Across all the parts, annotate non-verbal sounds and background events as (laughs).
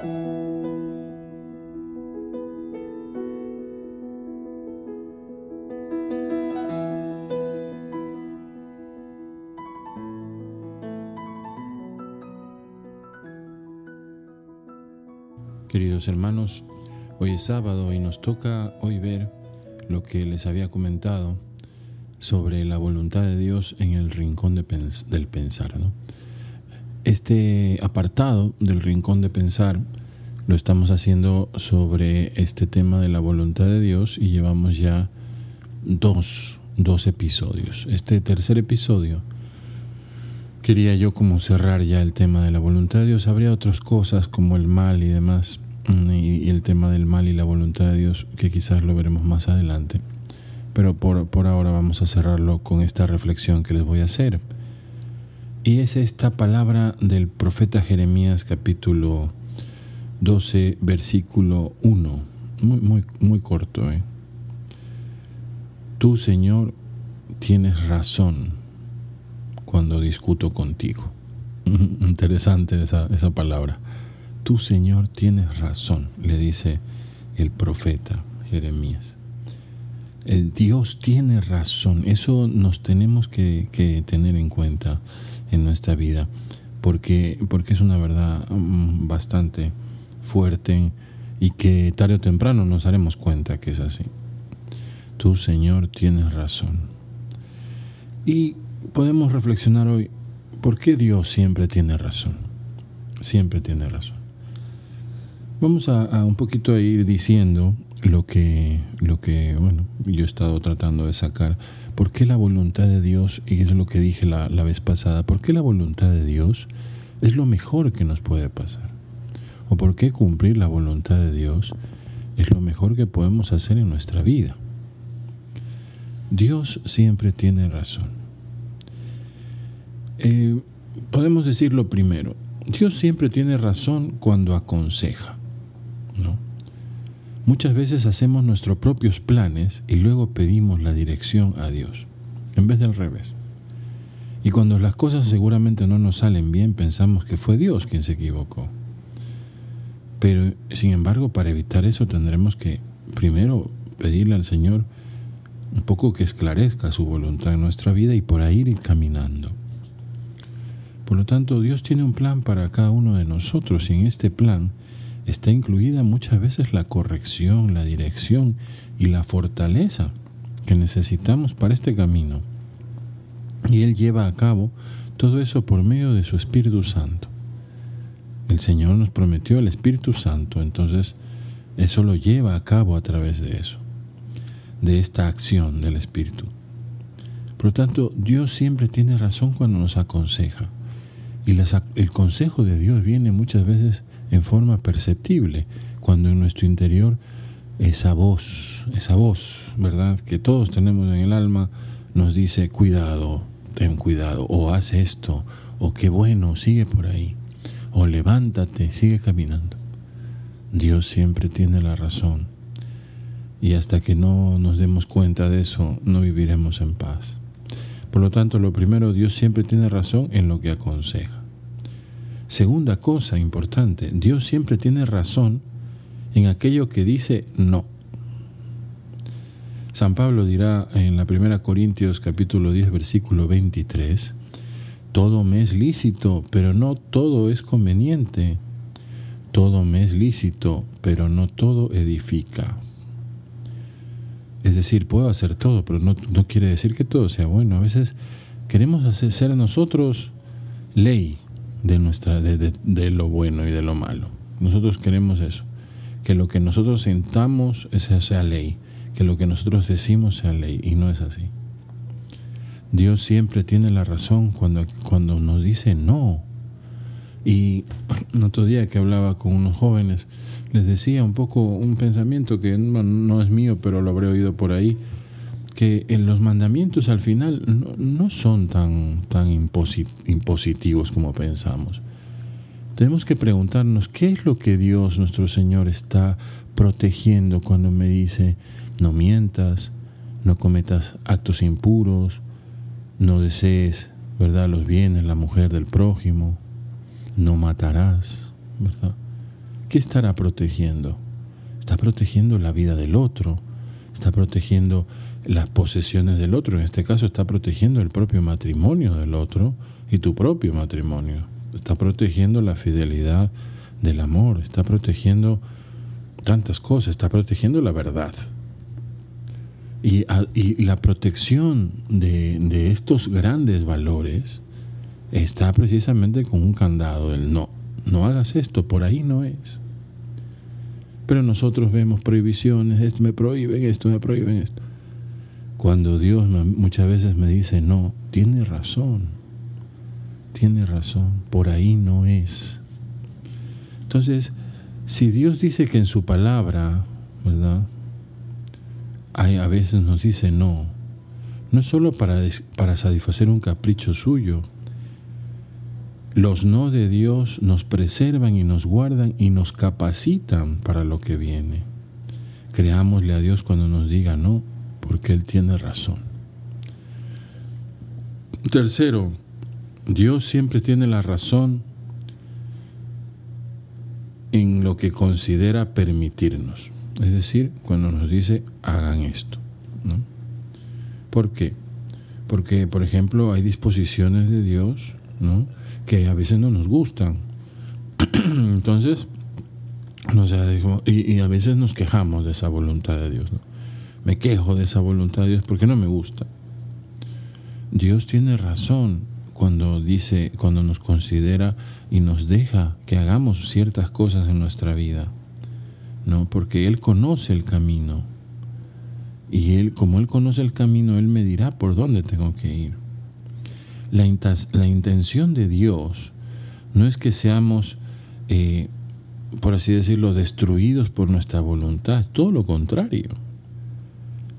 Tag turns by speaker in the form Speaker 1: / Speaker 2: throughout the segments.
Speaker 1: Queridos hermanos, hoy es sábado y nos toca hoy ver lo que les había comentado sobre la voluntad de Dios en el rincón del pensar. Este apartado del rincón de pensar lo estamos haciendo sobre este tema de la voluntad de Dios y llevamos ya dos, dos episodios. Este tercer episodio quería yo como cerrar ya el tema de la voluntad de Dios. Habría otras cosas como el mal y demás, mm, y, el tema del mal y la voluntad de Dios, que quizás lo veremos más adelante. Pero por, por ahora vamos a cerrarlo con esta reflexión que les voy a hacer. Y es esta palabra del profeta Jeremías capítulo 12, versículo 1. Muy, muy, muy corto. ¿eh? Tú, Señor, tienes razón cuando discuto contigo. (laughs) Interesante esa, esa palabra. Tu Señor tienes razón, le dice el profeta Jeremías. El Dios tiene razón. Eso nos tenemos que, que, tener en cuenta en nuestra vida, porque, porque es una verdad mm, bastante fuerte y que tarde o temprano nos daremos cuenta que es así. Tu Señor tienes razón. Y podemos reflexionar hoy, ¿por qué Dios siempre tiene razón? Siempre tiene razón. Vamos a, un poquito a ir diciendo lo que, lo que, bueno, yo he estado tratando de sacar. ¿Por qué la voluntad de Dios, y es lo que dije la, la vez pasada, por qué la voluntad de Dios es lo mejor que nos puede pasar? ¿O por qué cumplir la voluntad de Dios es lo mejor que podemos hacer en nuestra vida? Dios siempre tiene razón. Eh, podemos decirlo primero. Dios siempre tiene razón cuando aconseja. ¿no? Muchas veces hacemos nuestros propios planes y luego pedimos la dirección a Dios, en vez del revés. Y cuando las cosas seguramente no nos salen bien, pensamos que fue Dios quien se equivocó. Pero, sin embargo, para evitar eso tendremos que primero pedirle al Señor un poco que esclarezca su voluntad en nuestra vida y por ahí ir caminando. Por lo tanto, Dios tiene un plan para cada uno de nosotros y en este plan está incluida muchas veces la corrección, la dirección y la fortaleza que necesitamos para este camino. Y Él lleva a cabo todo eso por medio de su Espíritu Santo. El Señor nos prometió el Espíritu Santo, entonces eso lo lleva a cabo a través de eso, de esta acción del Espíritu. Por lo tanto, Dios siempre tiene razón cuando nos aconseja. Y el consejo de Dios viene muchas veces en forma perceptible, cuando en nuestro interior esa voz, esa voz, ¿verdad? Que todos tenemos en el alma, nos dice, cuidado, ten cuidado, o haz esto, o qué bueno, sigue por ahí, o levántate, sigue caminando. Dios siempre tiene la razón. Y hasta que no nos demos cuenta de eso, no viviremos en paz. Por lo tanto, lo primero, Dios siempre tiene razón en lo que aconseja. Segunda cosa importante, Dios siempre tiene razón en aquello que dice no. San Pablo dirá en la primera Corintios capítulo 10 versículo 23, todo me es lícito, pero no todo es conveniente. Todo me es lícito, pero no todo edifica. Es decir, puedo hacer todo, pero no, quiere decir que todo sea bueno. A veces queremos hacer, ser nosotros ley de, nuestra, de, lo bueno y de lo malo. Nosotros queremos eso, que lo que nosotros sentamos sea ley, que lo que nosotros decimos sea ley, y no es así. Dios siempre tiene la razón cuando, cuando nos dice no. Y otro día que hablaba con unos jóvenes, les decía un poco un pensamiento que no, es mío, pero lo habré oído por ahí, que en los mandamientos al final no, son tan, tan impositivos como pensamos. Tenemos que preguntarnos qué es lo que Dios nuestro Señor está protegiendo cuando me dice no mientas, no cometas actos impuros, no desees, ¿verdad?, los bienes, la mujer del prójimo, no matarás, ¿verdad? ¿qué estará protegiendo? Está protegiendo la vida del otro, está protegiendo las posesiones del otro, en este caso está protegiendo el propio matrimonio del otro y tu propio matrimonio, está protegiendo la fidelidad del amor, está protegiendo tantas cosas, está protegiendo la verdad. Y, la protección de, estos grandes valores está precisamente con un candado del no, no hagas esto, por ahí no es. Pero nosotros vemos prohibiciones, esto me prohíben esto, me prohíben esto. Cuando Dios muchas veces me dice, no, tiene razón, tiene razón, por ahí no es. Entonces, si Dios dice que en su palabra, ¿verdad? Hay, a veces nos dice no, no es solo para, para satisfacer un capricho suyo. Los no de Dios nos preservan y nos guardan y nos capacitan para lo que viene. Creámosle a Dios cuando nos diga no, porque Él tiene razón. Tercero, Dios siempre tiene la razón en lo que considera permitirnos. Es decir, cuando nos dice hagan esto. ¿no? ¿Por qué? Porque, por ejemplo, hay disposiciones de Dios ¿no? que a veces no nos gustan. (clears throat) Entonces, y, y, a veces nos quejamos de esa voluntad de Dios. ¿no? Me quejo de esa voluntad de Dios porque no me gusta. Dios tiene razón cuando dice, cuando nos considera y nos deja que hagamos ciertas cosas en nuestra vida, ¿no? Porque Él conoce el camino. Y Él, como Él conoce el camino, Él me dirá por dónde tengo que ir. La, intención de Dios no es que seamos, eh, por así decirlo, destruidos por nuestra voluntad, todo lo contrario.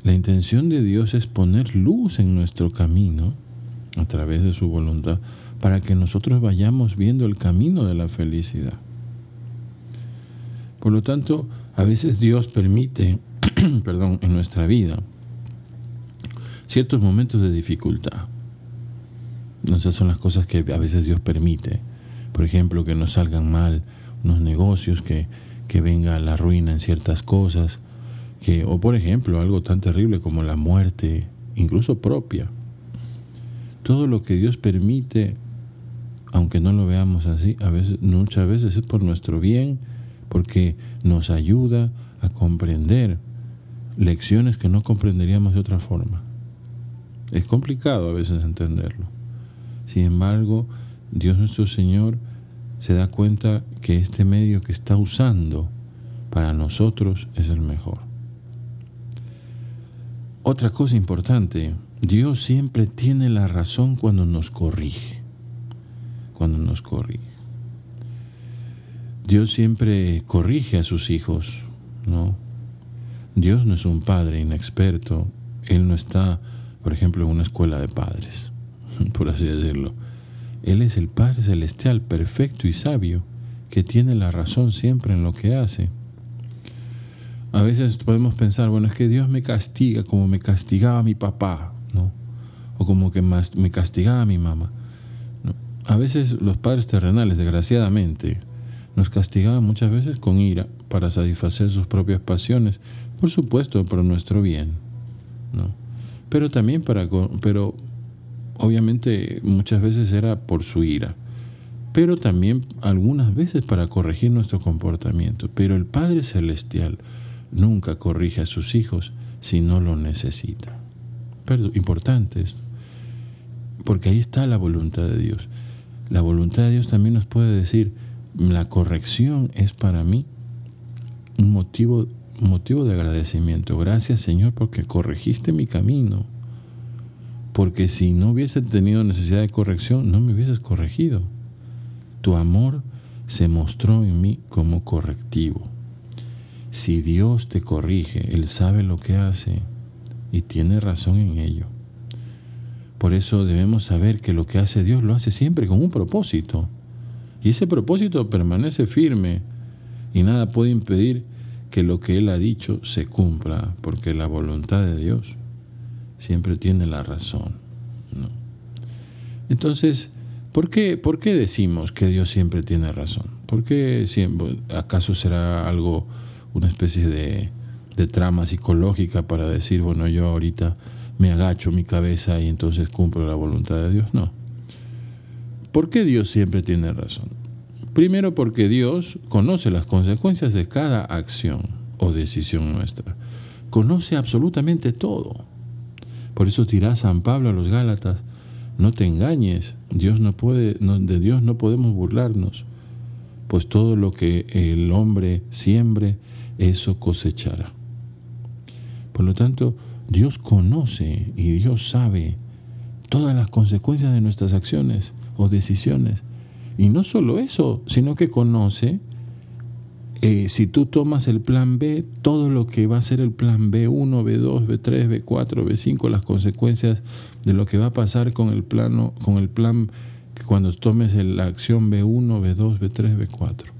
Speaker 1: La intención de Dios es poner luz en nuestro camino a través de su voluntad para que nosotros vayamos viendo el camino de la felicidad. Por lo tanto, a veces Dios permite, (clears throat) perdón, en nuestra vida ciertos momentos de dificultad. Esas son las cosas que a veces Dios permite. Por ejemplo, que nos salgan mal unos negocios, que, que venga la ruina en ciertas cosas, o por ejemplo, algo tan terrible como la muerte, incluso propia. Todo lo que Dios permite, aunque no lo veamos así, a veces, muchas veces es por nuestro bien, porque nos ayuda a comprender lecciones que no comprenderíamos de otra forma. Es complicado a veces entenderlo. Sin embargo, Dios nuestro Señor se da cuenta que este medio que está usando para nosotros es el mejor. Otra cosa importante Dios siempre tiene la razón cuando nos corrige. Cuando nos corrige. Dios siempre corrige a sus hijos, ¿no? Dios no es un padre inexperto. Él no está, por ejemplo, en una escuela de padres, (laughs) por así decirlo. Él es el Padre Celestial, perfecto y sabio, que tiene la razón siempre en lo que hace. A veces podemos pensar, bueno, es que Dios me castiga como me castigaba mi papá, ¿no? O como que me castigaba mi mamá. A veces los padres terrenales, desgraciadamente, nos castigaban muchas veces con ira para satisfacer sus propias pasiones, por supuesto, por nuestro bien, ¿no? Pero también para, pero obviamente muchas veces era por su ira, pero también algunas veces para corregir nuestro comportamiento. Pero el Padre Celestial nunca corrige a sus hijos si no lo necesita importante esto, porque ahí está la voluntad de Dios. La voluntad de Dios también nos puede decir, la corrección es para mí un motivo, motivo de agradecimiento. Gracias Señor porque corregiste mi camino. Porque si no hubiese tenido necesidad de corrección, no me hubieses corregido. Tu amor se mostró en mí como correctivo. Si Dios te corrige, Él sabe lo que hace y tiene razón en ello. Por eso debemos saber que lo que hace Dios lo hace siempre con un propósito. Y ese propósito permanece firme y nada puede impedir que lo que Él ha dicho se cumpla, porque la voluntad de Dios siempre tiene la razón. Entonces, ¿por qué, ¿por qué decimos que Dios siempre tiene razón? ¿Por qué? ¿Acaso será algo, una especie de, de trama psicológica para decir, bueno, yo ahorita me agacho mi cabeza y entonces cumplo la voluntad de Dios? No. ¿Por qué Dios siempre tiene razón? Primero porque Dios conoce las consecuencias de cada acción o decisión nuestra. Conoce absolutamente todo. Por eso dirá San Pablo a los Gálatas, no te engañes, Dios no puede, de Dios no podemos burlarnos, pues todo lo que el hombre siembre, eso cosechará. Por lo tanto, Dios conoce y Dios sabe todas las consecuencias de nuestras acciones o decisiones. Y no solo eso, sino que conoce eh, si tú tomas el plan B, todo lo que va a ser el plan B1, B2, B3, B4, B5, las consecuencias de lo que va a pasar con el plano, con el plan cuando tomes la acción B1, B2, B3, B4.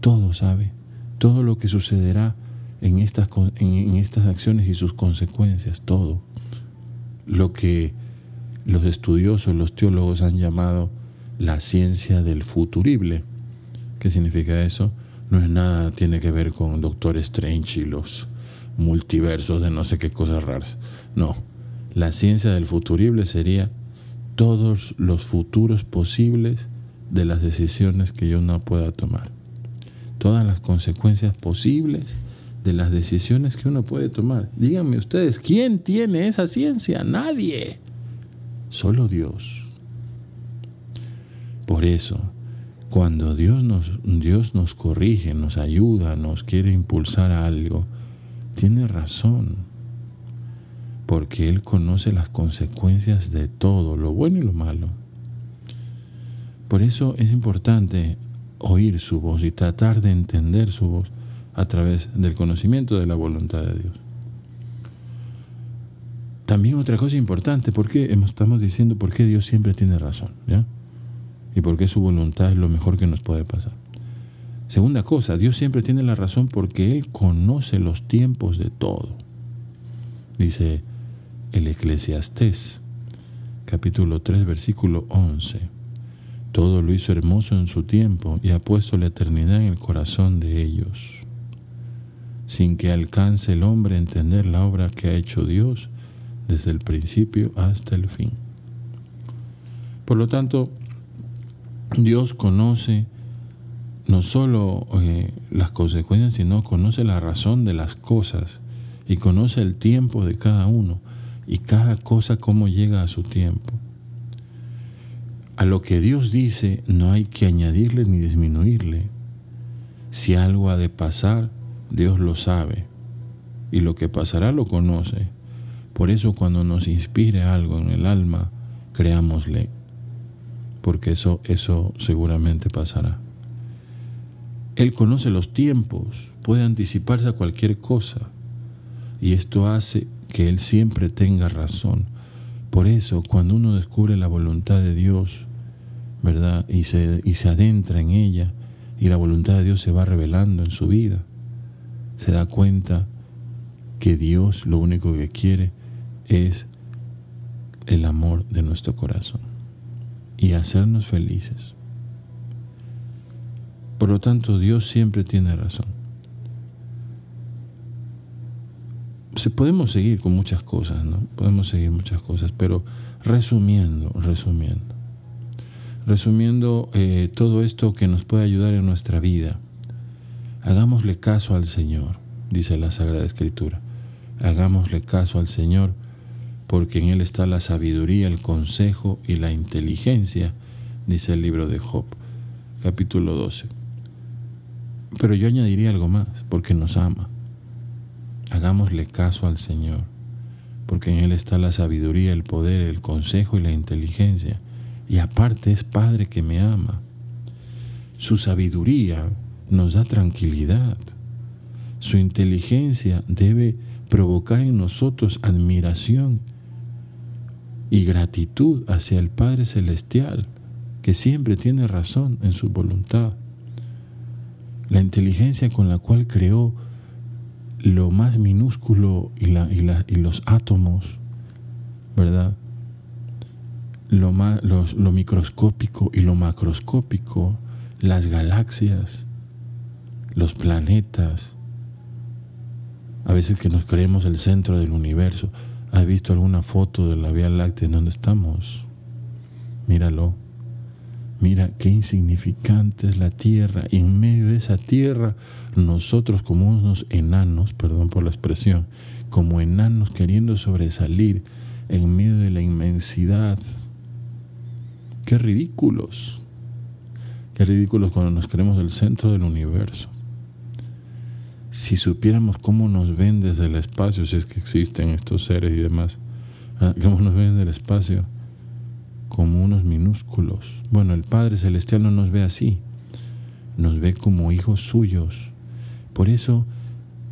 Speaker 1: Todo sabe, todo lo que sucederá en estas, en estas acciones y sus consecuencias, todo. Lo que los estudiosos, los teólogos han llamado la ciencia del futurible. ¿Qué significa eso? no es nada, tiene que ver con Doctor Strange y los multiversos de no sé qué cosas raras. No, la ciencia del futurible sería todos los futuros posibles de las decisiones que yo no pueda tomar. Todas las consecuencias posibles de las decisiones que uno puede tomar. Díganme ustedes, ¿quién tiene esa ciencia? Nadie. Solo Dios. Por eso, cuando Dios nos, Dios nos corrige, nos ayuda, nos quiere impulsar a algo, tiene razón, porque Él conoce las consecuencias de todo, lo bueno y lo malo. Por eso es importante oír su voz y tratar de entender su voz a través del conocimiento de la voluntad de Dios. También otra cosa importante, porque estamos diciendo por qué Dios siempre tiene razón, y porque su voluntad es lo mejor que nos puede pasar. Segunda cosa, Dios siempre tiene la razón porque Él conoce los tiempos de todo. Dice el Eclesiastés, capítulo 3, versículo 11. Todo lo hizo hermoso en su tiempo y ha puesto la eternidad en el corazón de ellos. Sin que alcance el hombre a entender la obra que ha hecho Dios desde el principio hasta el fin. Por lo tanto, Dios conoce no solo eh, las consecuencias, sino conoce la razón de las cosas y conoce el tiempo de cada uno y cada cosa cómo llega a su tiempo. A lo que Dios dice no hay que añadirle ni disminuirle. Si algo ha de pasar, Dios lo sabe y lo que pasará lo conoce. Por eso cuando nos inspire algo en el alma, creámosle porque eso, eso seguramente pasará. Él conoce los tiempos, puede anticiparse a cualquier cosa, y esto hace que Él siempre tenga razón. Por eso, cuando uno descubre la voluntad de Dios, ¿verdad? Y se, y se adentra en ella, y la voluntad de Dios se va revelando en su vida, se da cuenta que Dios lo único que quiere es el amor de nuestro corazón y hacernos felices. Por lo tanto, Dios siempre tiene razón. Se podemos seguir con muchas cosas, ¿no? Podemos seguir muchas cosas, pero resumiendo, resumiendo, resumiendo eh, todo esto que nos puede ayudar en nuestra vida, hagámosle caso al Señor, dice la Sagrada Escritura. Hagámosle caso al Señor porque en Él está la sabiduría, el consejo y la inteligencia, dice el libro de Job, capítulo 12. Pero yo añadiría algo más, porque nos ama. Hagámosle caso al Señor, porque en Él está la sabiduría, el poder, el consejo y la inteligencia. Y aparte es Padre que me ama. Su sabiduría nos da tranquilidad. Su inteligencia debe provocar en nosotros admiración y gratitud hacia el Padre Celestial, que siempre tiene razón en su voluntad. La inteligencia con la cual creó lo más minúsculo y, y, los átomos, ¿verdad? Lo, lo microscópico y lo macroscópico, las galaxias, los planetas, a veces que nos creemos el centro del universo. ¿Has visto alguna foto de la Vía Láctea en donde estamos? Míralo. Mira qué insignificante es la Tierra. Y en medio de esa Tierra, nosotros como unos enanos, perdón por la expresión, como enanos queriendo sobresalir en medio de la inmensidad. Qué ridículos. Qué ridículos cuando nos creemos el centro del universo. Si supiéramos cómo nos ven desde el espacio, si es que existen estos seres y demás, ah, cómo nos ven del espacio, como unos minúsculos. Bueno, el Padre Celestial no nos ve así, nos ve como hijos suyos. Por eso,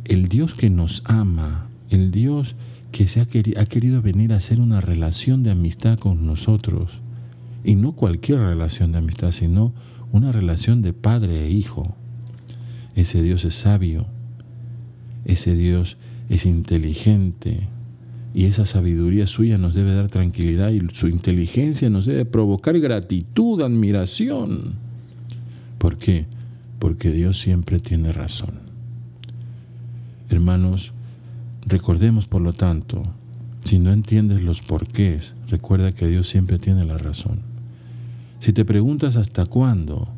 Speaker 1: el Dios que nos ama, el Dios que se ha, ha querido venir a hacer una relación de amistad con nosotros, y no cualquier relación de amistad, sino una relación de padre e hijo. Ese Dios es sabio, ese Dios es inteligente, y esa sabiduría suya nos debe dar tranquilidad y su inteligencia nos debe provocar gratitud, admiración. ¿Por qué? Porque Dios siempre tiene razón. Hermanos, recordemos por lo tanto, si no entiendes los porqués, recuerda que Dios siempre tiene la razón. Si te preguntas hasta cuándo,